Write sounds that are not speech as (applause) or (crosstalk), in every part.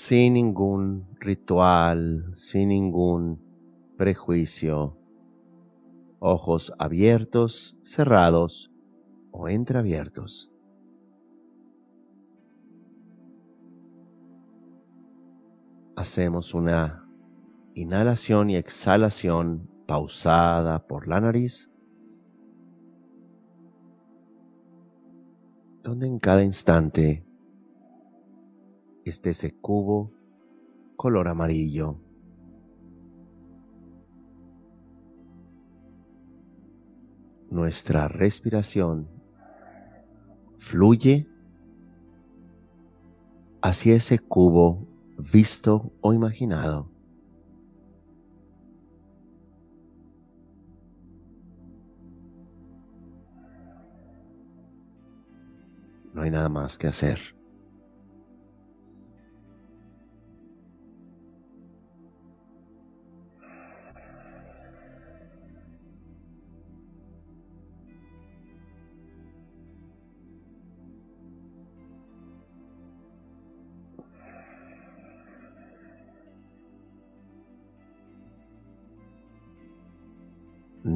Sin ningún ritual, sin ningún prejuicio, ojos abiertos, cerrados o entreabiertos. Hacemos una inhalación y exhalación pausada por la nariz, donde en cada instante esté ese cubo color amarillo. Nuestra respiración fluye hacia ese cubo visto o imaginado. No hay nada más que hacer.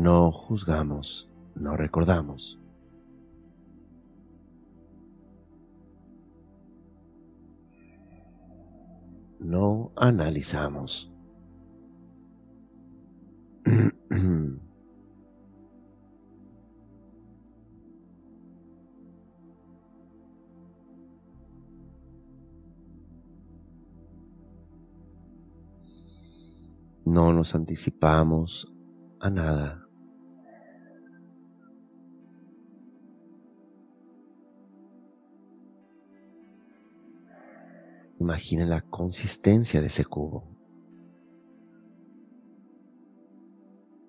No juzgamos, no recordamos. no analizamos. (clears throat) No nos anticipamos a nada. Imagina la consistencia de ese cubo.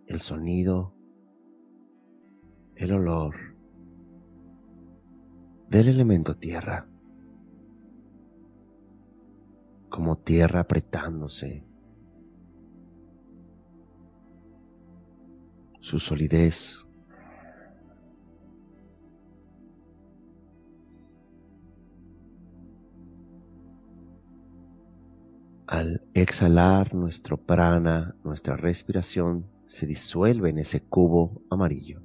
El sonido, el olor del elemento tierra. Como tierra apretándose. Su solidez Al exhalar nuestro prana, nuestra respiración se disuelve en ese cubo amarillo.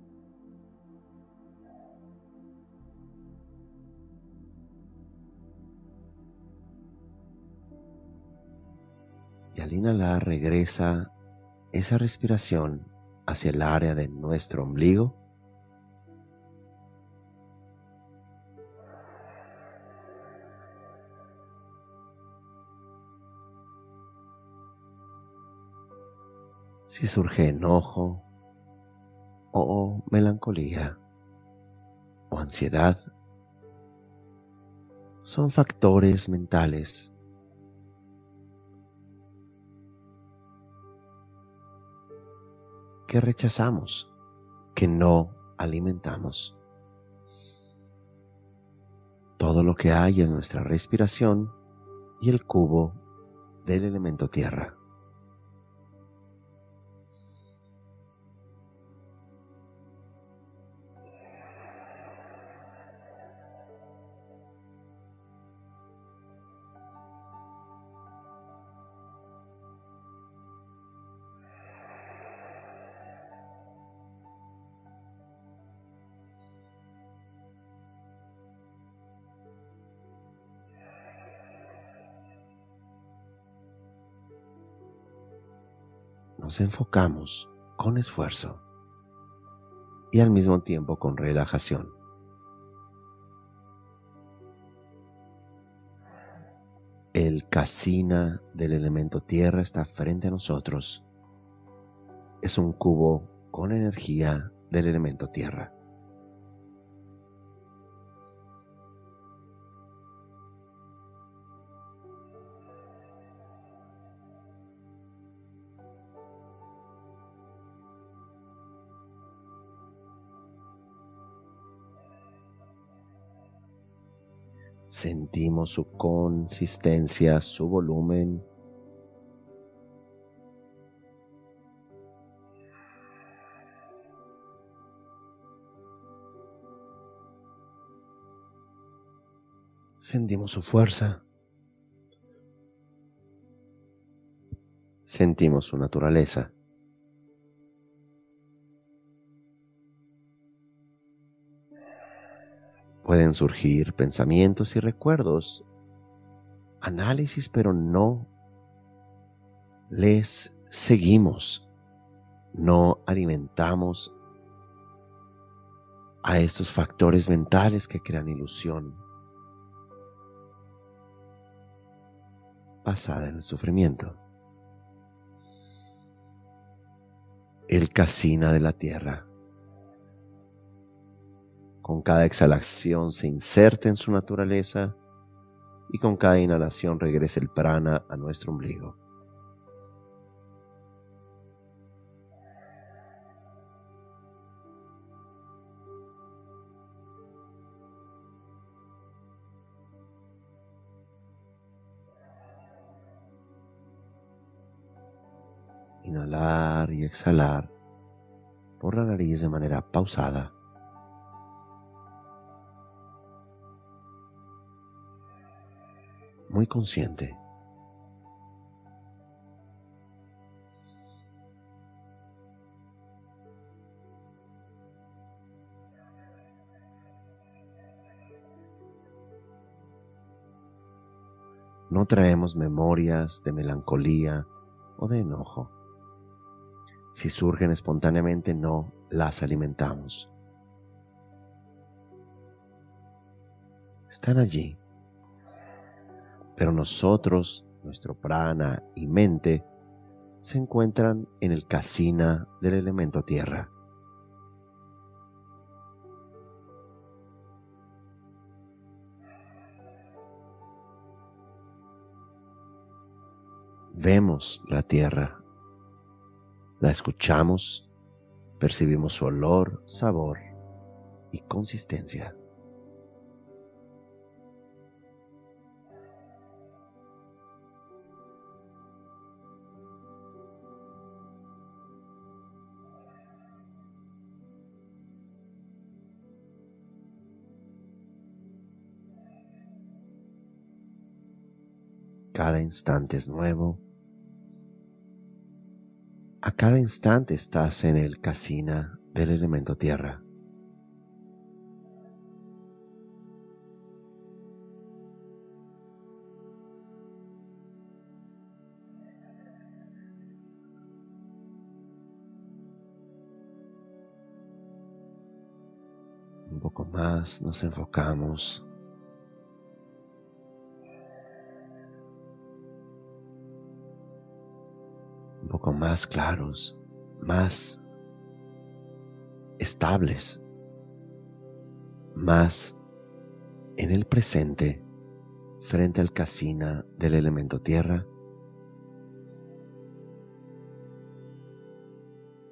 Y al inhalar regresa esa respiración hacia el área de nuestro ombligo si surge enojo o melancolía o ansiedad, son factores mentales que rechazamos, que no alimentamos. Todo lo que hay en nuestra respiración y el cubo del elemento tierra. Nos enfocamos con esfuerzo y al mismo tiempo con relajación. El casina del elemento tierra está frente a nosotros. Es un cubo con energía del elemento tierra. Sentimos su consistencia, su volumen. Sentimos su fuerza. Sentimos su naturaleza. Pueden surgir pensamientos y recuerdos, análisis, pero no les seguimos, no alimentamos a estos factores mentales que crean ilusión basada en el sufrimiento. El casina de la tierra con cada exhalación se inserta en su naturaleza y con cada inhalación regresa el prana a nuestro ombligo. Inhalar y exhalar por la nariz de manera pausada. Muy consciente. No traemos memorias de melancolía o de enojo. Si surgen espontáneamente, no las alimentamos. Están allí pero nosotros, nuestro prana y mente, se encuentran en el casina del elemento tierra. Vemos la tierra, la escuchamos, percibimos su olor, sabor y consistencia. Cada instante es nuevo. A cada instante estás en el casina del elemento tierra. Un poco más nos enfocamos más claros, más estables, más en el presente frente al casina del elemento tierra,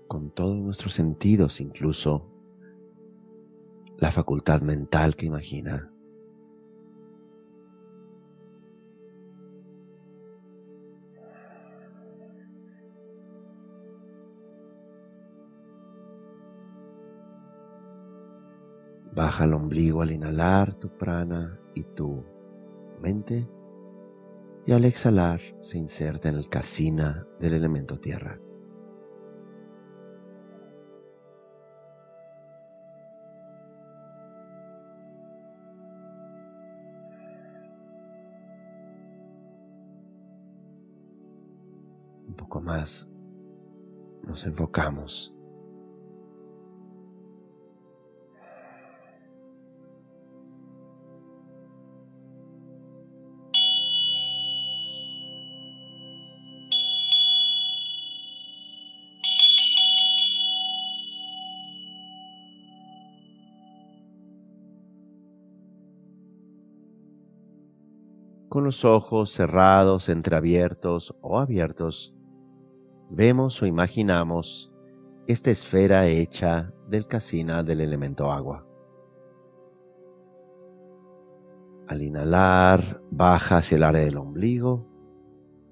con todos nuestros sentidos, incluso la facultad mental que imagina. Baja el ombligo al inhalar tu prana y tu mente y al exhalar se inserta en el casina del elemento tierra. Un poco más Nos enfocamos. Con los ojos cerrados, entreabiertos o abiertos, vemos o imaginamos esta esfera hecha del casina del elemento agua. Al inhalar, baja hacia el área del ombligo,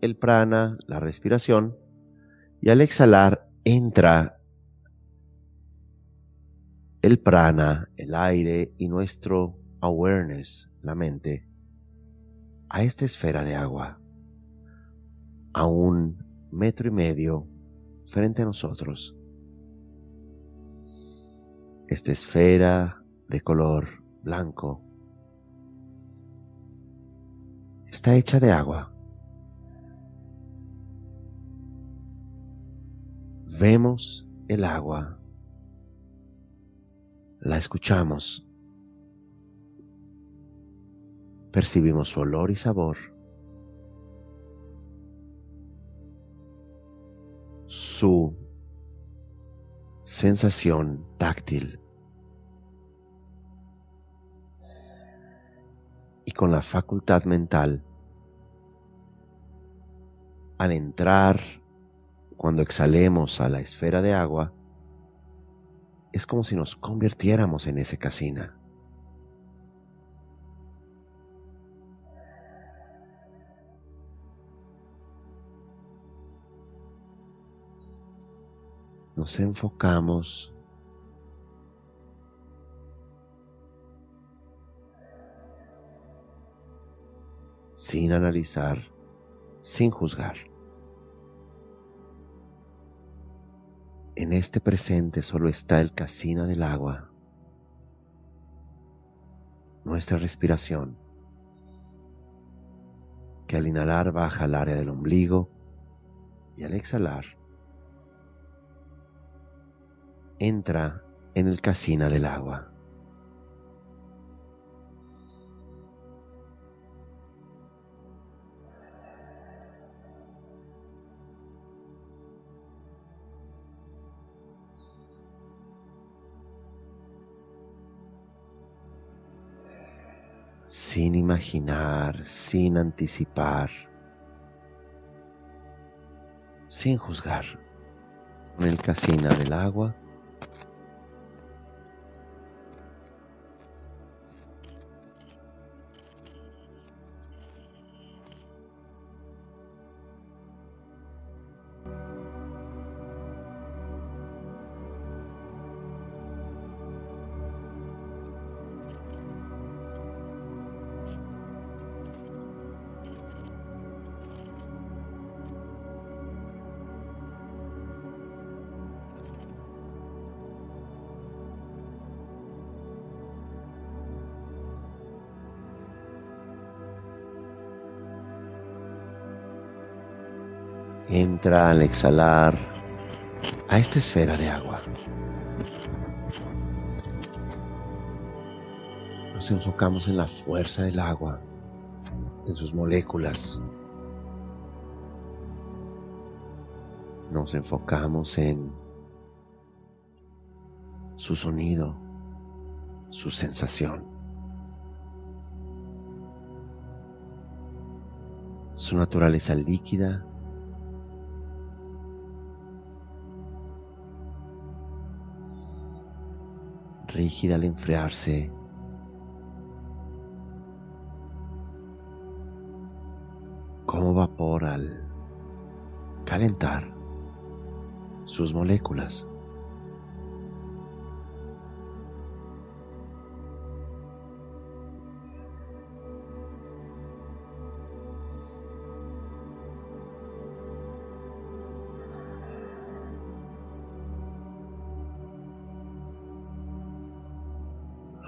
el prana, la respiración, y al exhalar, entra el prana, el aire y nuestro awareness, la mente, a esta esfera de agua, a un metro y medio frente a nosotros. Esta esfera de color blanco está hecha de agua. Vemos el agua, la escuchamos percibimos su olor y sabor, su sensación táctil y con la facultad mental al entrar cuando exhalemos a la esfera de agua es como si nos convirtiéramos en ese casina. Nos enfocamos sin analizar, sin juzgar. En este presente solo está el casino del agua, nuestra respiración, que al inhalar baja al área del ombligo y al exhalar entra en el casino del agua. sin imaginar, sin anticipar, sin juzgar. En el casino del agua al exhalar a esta esfera de agua. Nos enfocamos en la fuerza del agua, en sus moléculas. Nos enfocamos en su sonido, su sensación. Su naturaleza líquida rígida al enfriarse. Como vapor al calentar sus moléculas.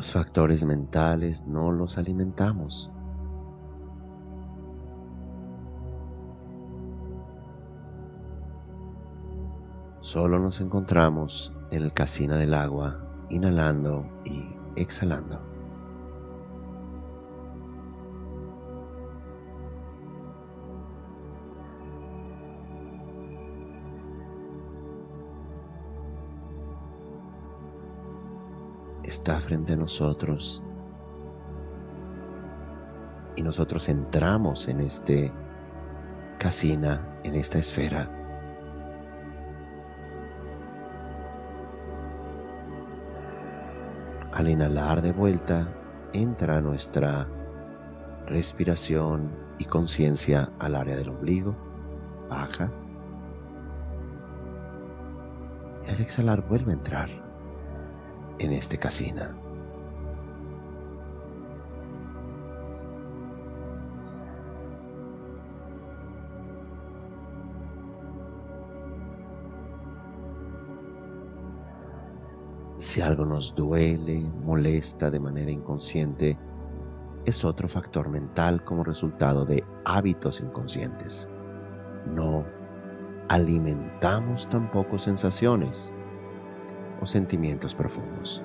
Los factores mentales no los alimentamos. Solo nos encontramos en el casino del agua, inhalando y exhalando. Está frente a nosotros. Y nosotros entramos en este casina, en esta esfera. Al inhalar de vuelta, entra nuestra respiración y conciencia al área del ombligo, baja. Y al exhalar vuelve a entrar en este casina. Si algo nos duele, molesta de manera inconsciente, es otro factor mental como resultado de hábitos inconscientes. No alimentamos tampoco sensaciones sentimientos profundos.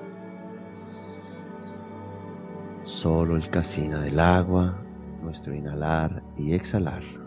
Solo el casino del agua, nuestro inhalar y exhalar.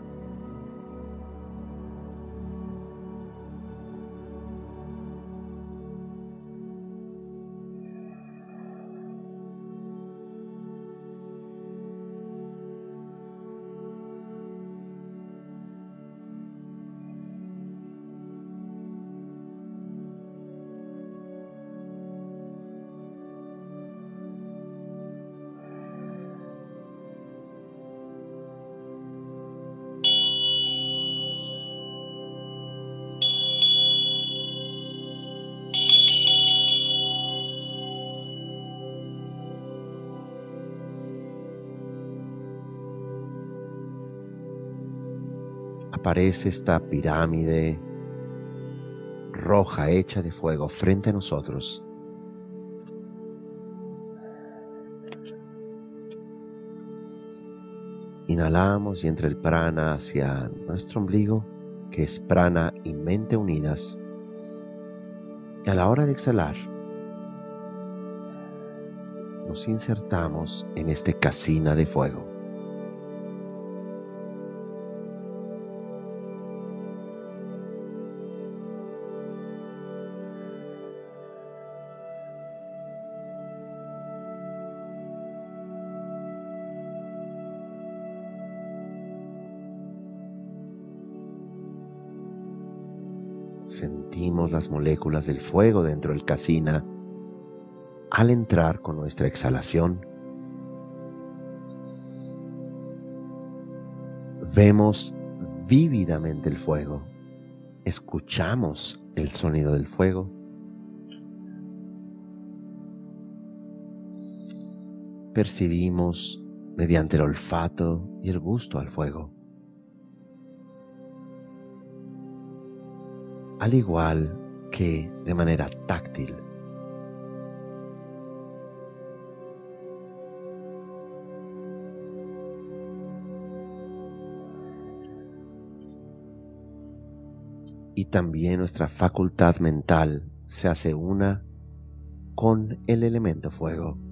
Aparece esta pirámide roja hecha de fuego frente a nosotros. Inhalamos y entra el prana hacia nuestro ombligo, que es prana y mente unidas. Y a la hora de exhalar, nos insertamos en este casina de fuego. Las moléculas del fuego dentro del casina al entrar con nuestra exhalación. Vemos vívidamente el fuego, escuchamos el sonido del fuego. Percibimos mediante el olfato y el gusto al fuego. al igual que de manera táctil. Y también nuestra facultad mental se hace una con el elemento fuego.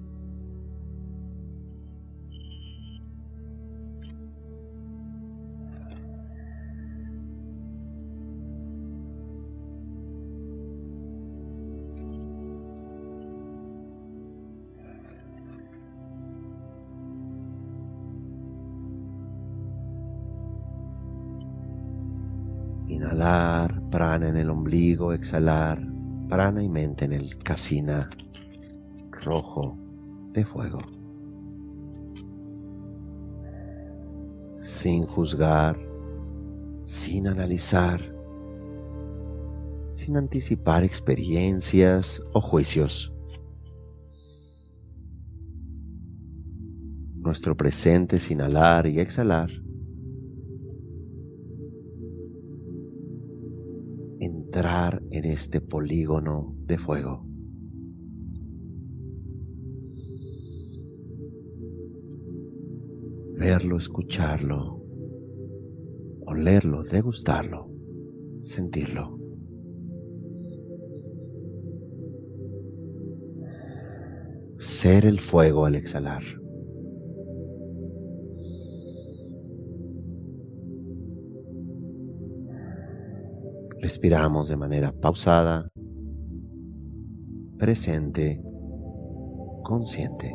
Prana en el ombligo, exhalar, prana y mente en el casina rojo de fuego. Sin juzgar, sin analizar, sin anticipar experiencias o juicios. Nuestro presente es inhalar y exhalar en este polígono de fuego. Verlo, escucharlo, olerlo, degustarlo, sentirlo. Ser el fuego al exhalar. Respiramos de manera pausada, presente, consciente.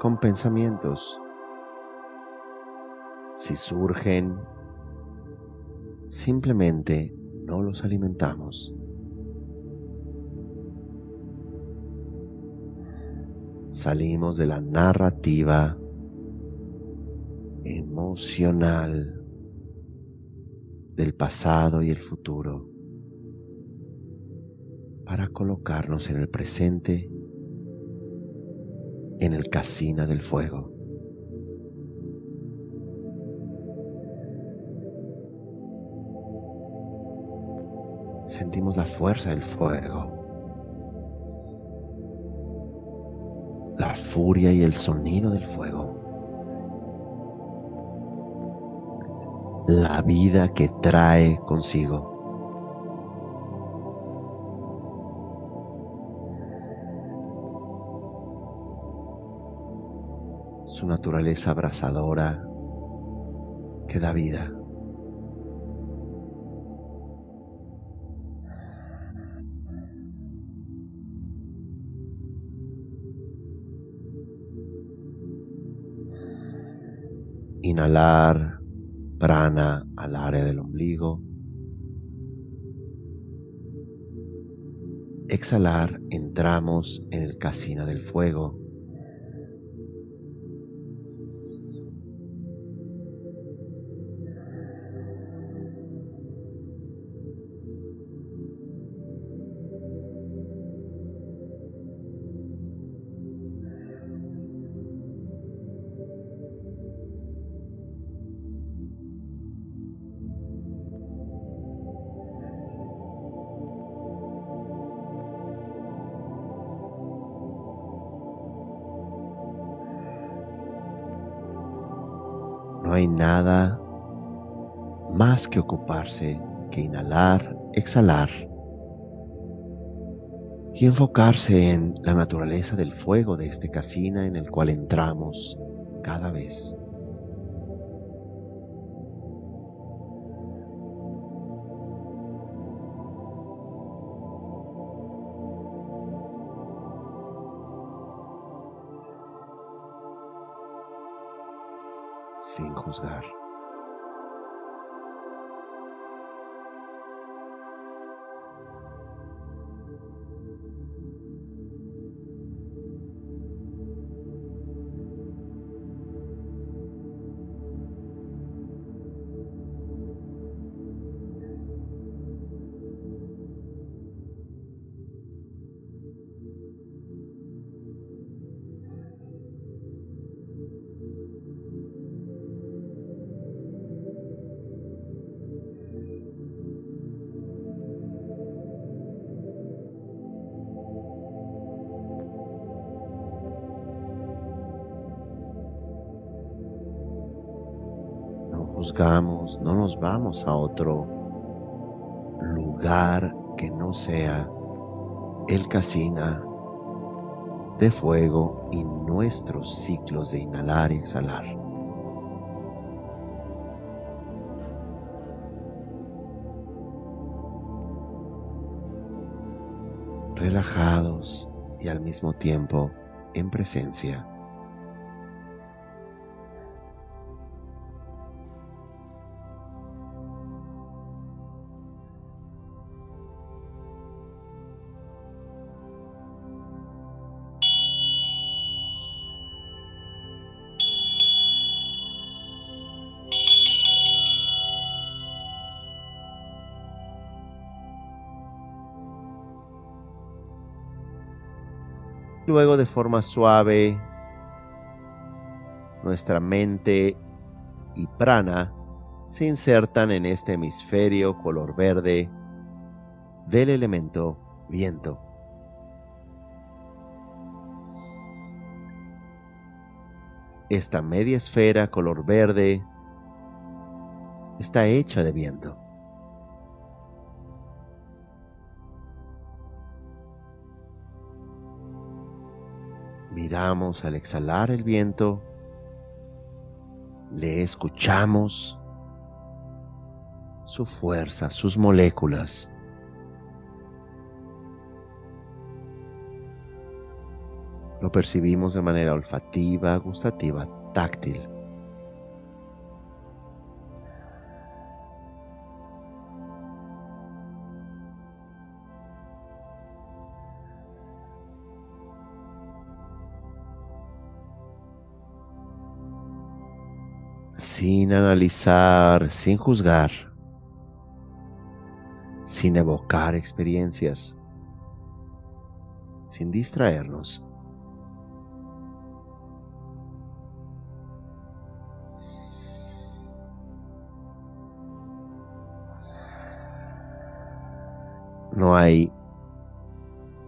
Con pensamientos. Si surgen, simplemente no los alimentamos. Salimos de la narrativa emocional del pasado y el futuro para colocarnos en el presente en el casina del fuego. Sentimos la fuerza del fuego, la furia y el sonido del fuego, la vida que trae consigo. Su naturaleza abrasadora que da vida. Inhalar prana al área del ombligo. Exhalar, entramos en el casino del fuego hay nada más que ocuparse que inhalar, exhalar y enfocarse en la naturaleza del fuego de este casina en el cual entramos cada vez. Juzgamos, no nos vamos a otro lugar que no sea el casina de fuego y nuestros ciclos de inhalar y exhalar. Relajados y al mismo tiempo en presencia. Luego de forma suave nuestra mente y prana se insertan en este hemisferio color verde del elemento viento. Esta media esfera color verde está hecha de viento. Al exhalar el viento, le escuchamos su fuerza, sus moléculas. Lo percibimos de manera olfativa, gustativa, táctil. Sin analizar, sin juzgar, sin evocar experiencias, sin distraernos. No hay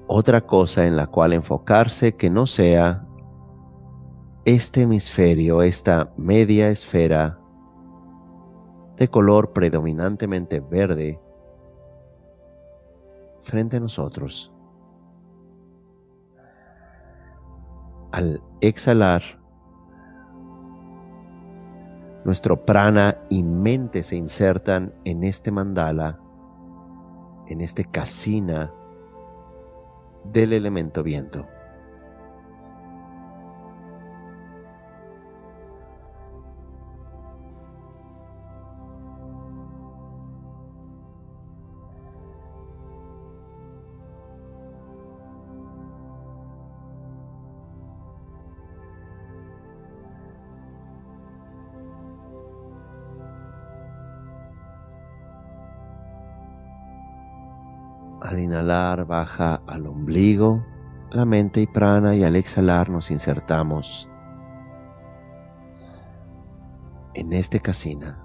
otra cosa en la cual enfocarse que no sea este hemisferio, esta media esfera de color predominantemente verde frente a nosotros. Al exhalar, nuestro prana y mente se insertan en este mandala, en este casina del elemento viento. Al inhalar baja al ombligo, la mente y prana y al exhalar nos insertamos en este casina.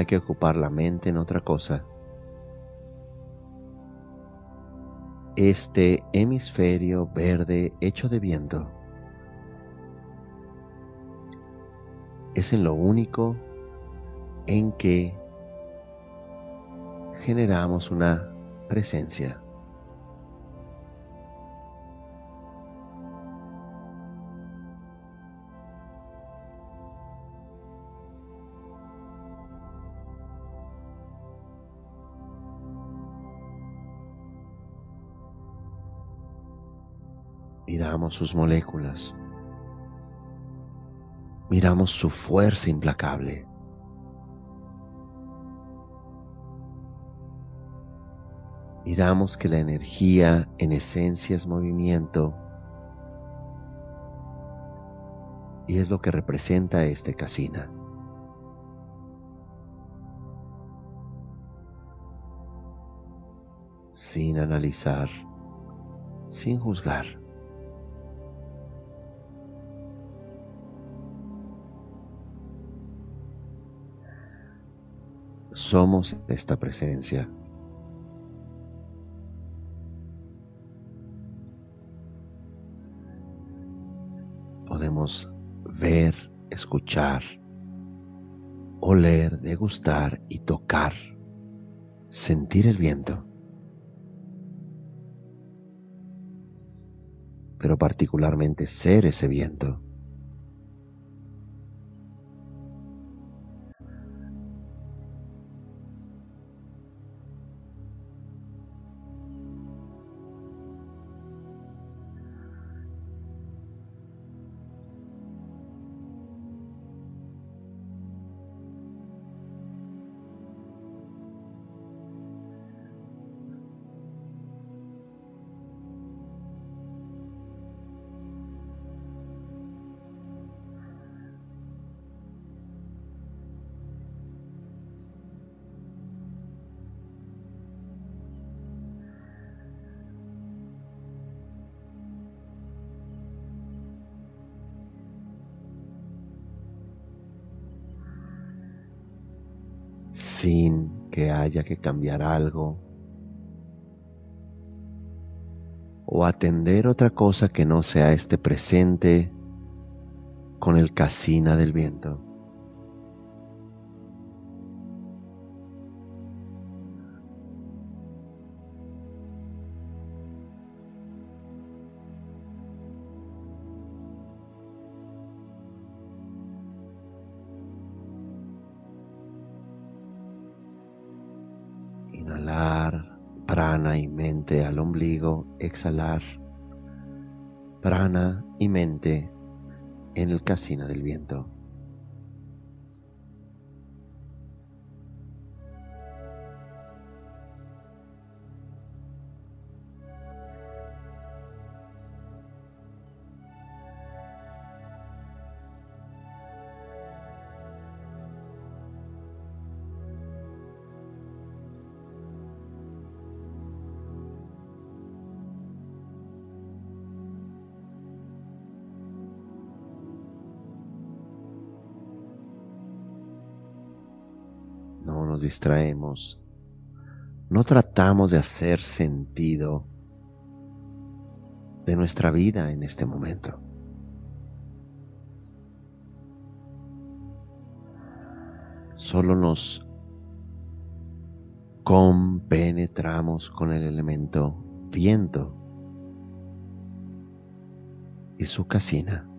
Hay que ocupar la mente en otra cosa. Este hemisferio verde hecho de viento es en lo único en que generamos una presencia. Miramos sus moléculas. Miramos su fuerza implacable. Miramos que la energía en esencia es movimiento y es lo que representa este casina. Sin analizar, sin juzgar. Somos esta presencia. Podemos ver, escuchar, oler, degustar y tocar, sentir el viento. Pero particularmente ser ese viento. Sin que haya que cambiar algo o atender otra cosa que no sea este presente con el casina del viento. Exhalar prana y mente en el casino del viento. Distraemos, no tratamos de hacer sentido de nuestra vida en este momento. Solo nos compenetramos con el elemento viento y su casina.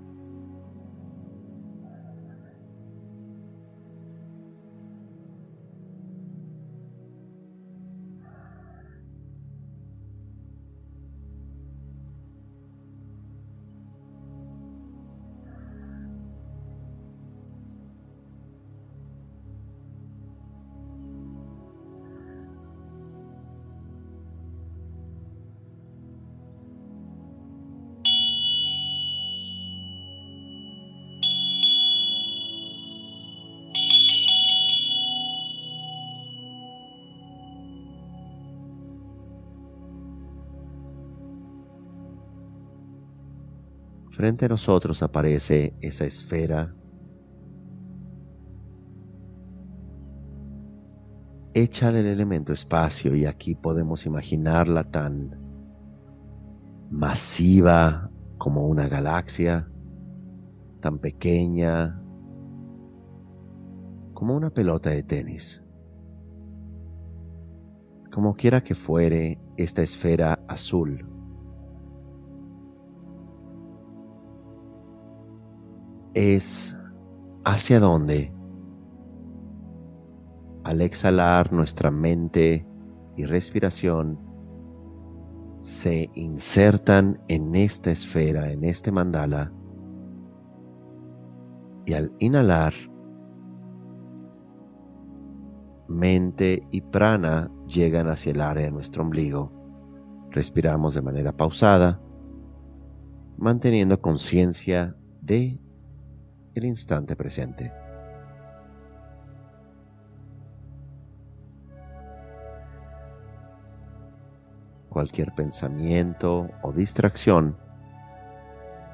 Frente a nosotros aparece esa esfera hecha del elemento espacio y aquí podemos imaginarla tan masiva como una galaxia, tan pequeña como una pelota de tenis. Como quiera que fuere esta esfera azul es hacia dónde al exhalar nuestra mente y respiración se insertan en esta esfera, en este mandala, y al inhalar, mente y prana llegan hacia el área de nuestro ombligo. Respiramos de manera pausada, manteniendo conciencia de el instante presente. Cualquier pensamiento o distracción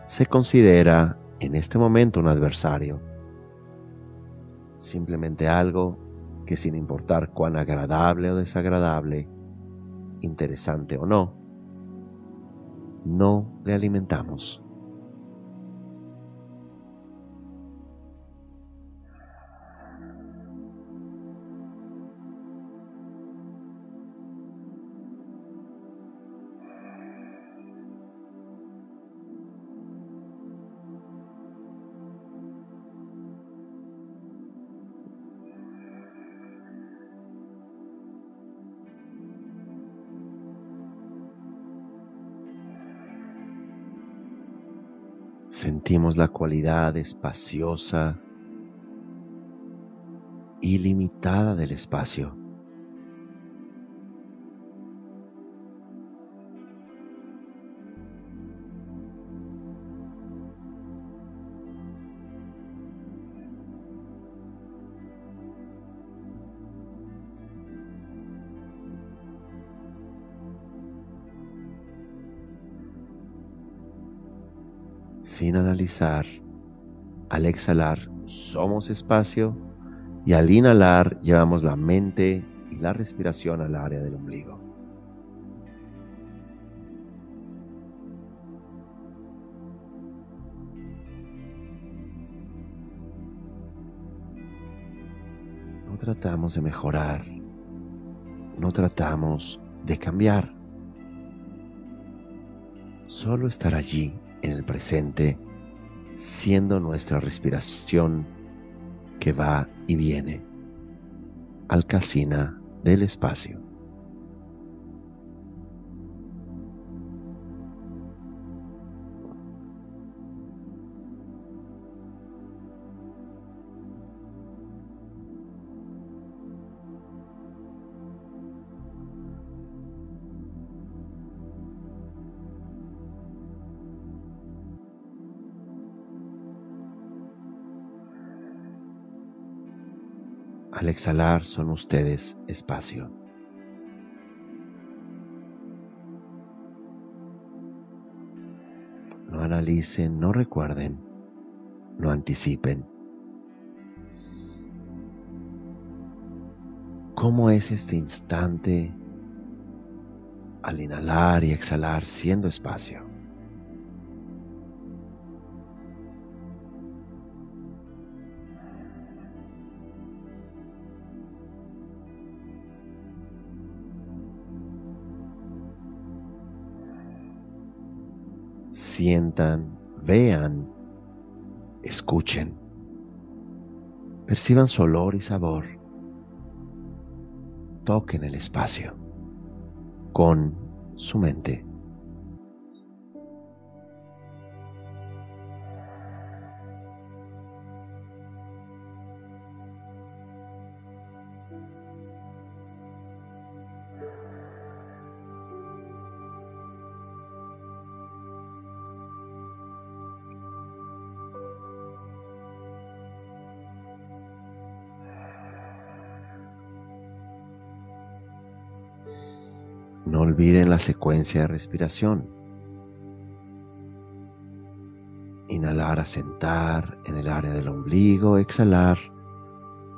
se considera en este momento un adversario, simplemente algo que sin importar cuán agradable o desagradable, interesante o no, no le alimentamos. Sentimos la cualidad espaciosa, ilimitada del espacio. Sin analizar, al exhalar somos espacio Y al inhalar llevamos la mente y la respiración al área del ombligo. No tratamos de mejorar, no tratamos de cambiar, solo estar allí en el presente, siendo nuestra respiración que va y viene al casina del espacio. Al exhalar son ustedes espacio. No analicen, no recuerden, no anticipen. ¿Cómo es este instante al inhalar y exhalar siendo espacio? Sientan, vean, escuchen, perciban su olor y sabor, toquen el espacio con su mente. No olviden la secuencia de respiración. Inhalar a sentar en el área del ombligo, exhalar.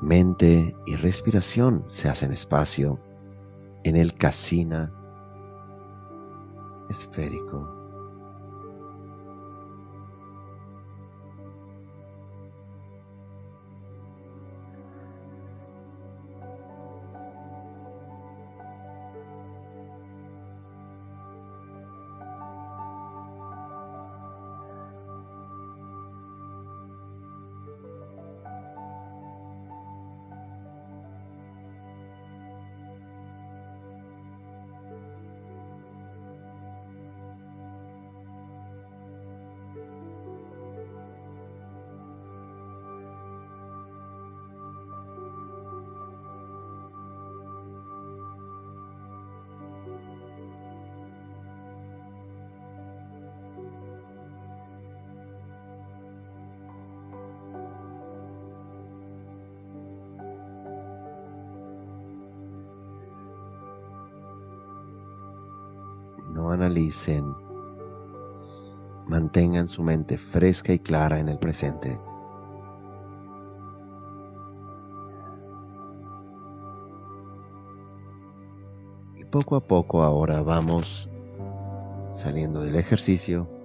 Mente y respiración se hacen espacio en el casina esférico analicen, mantengan su mente fresca y clara en el presente. Y poco a poco ahora vamos saliendo del ejercicio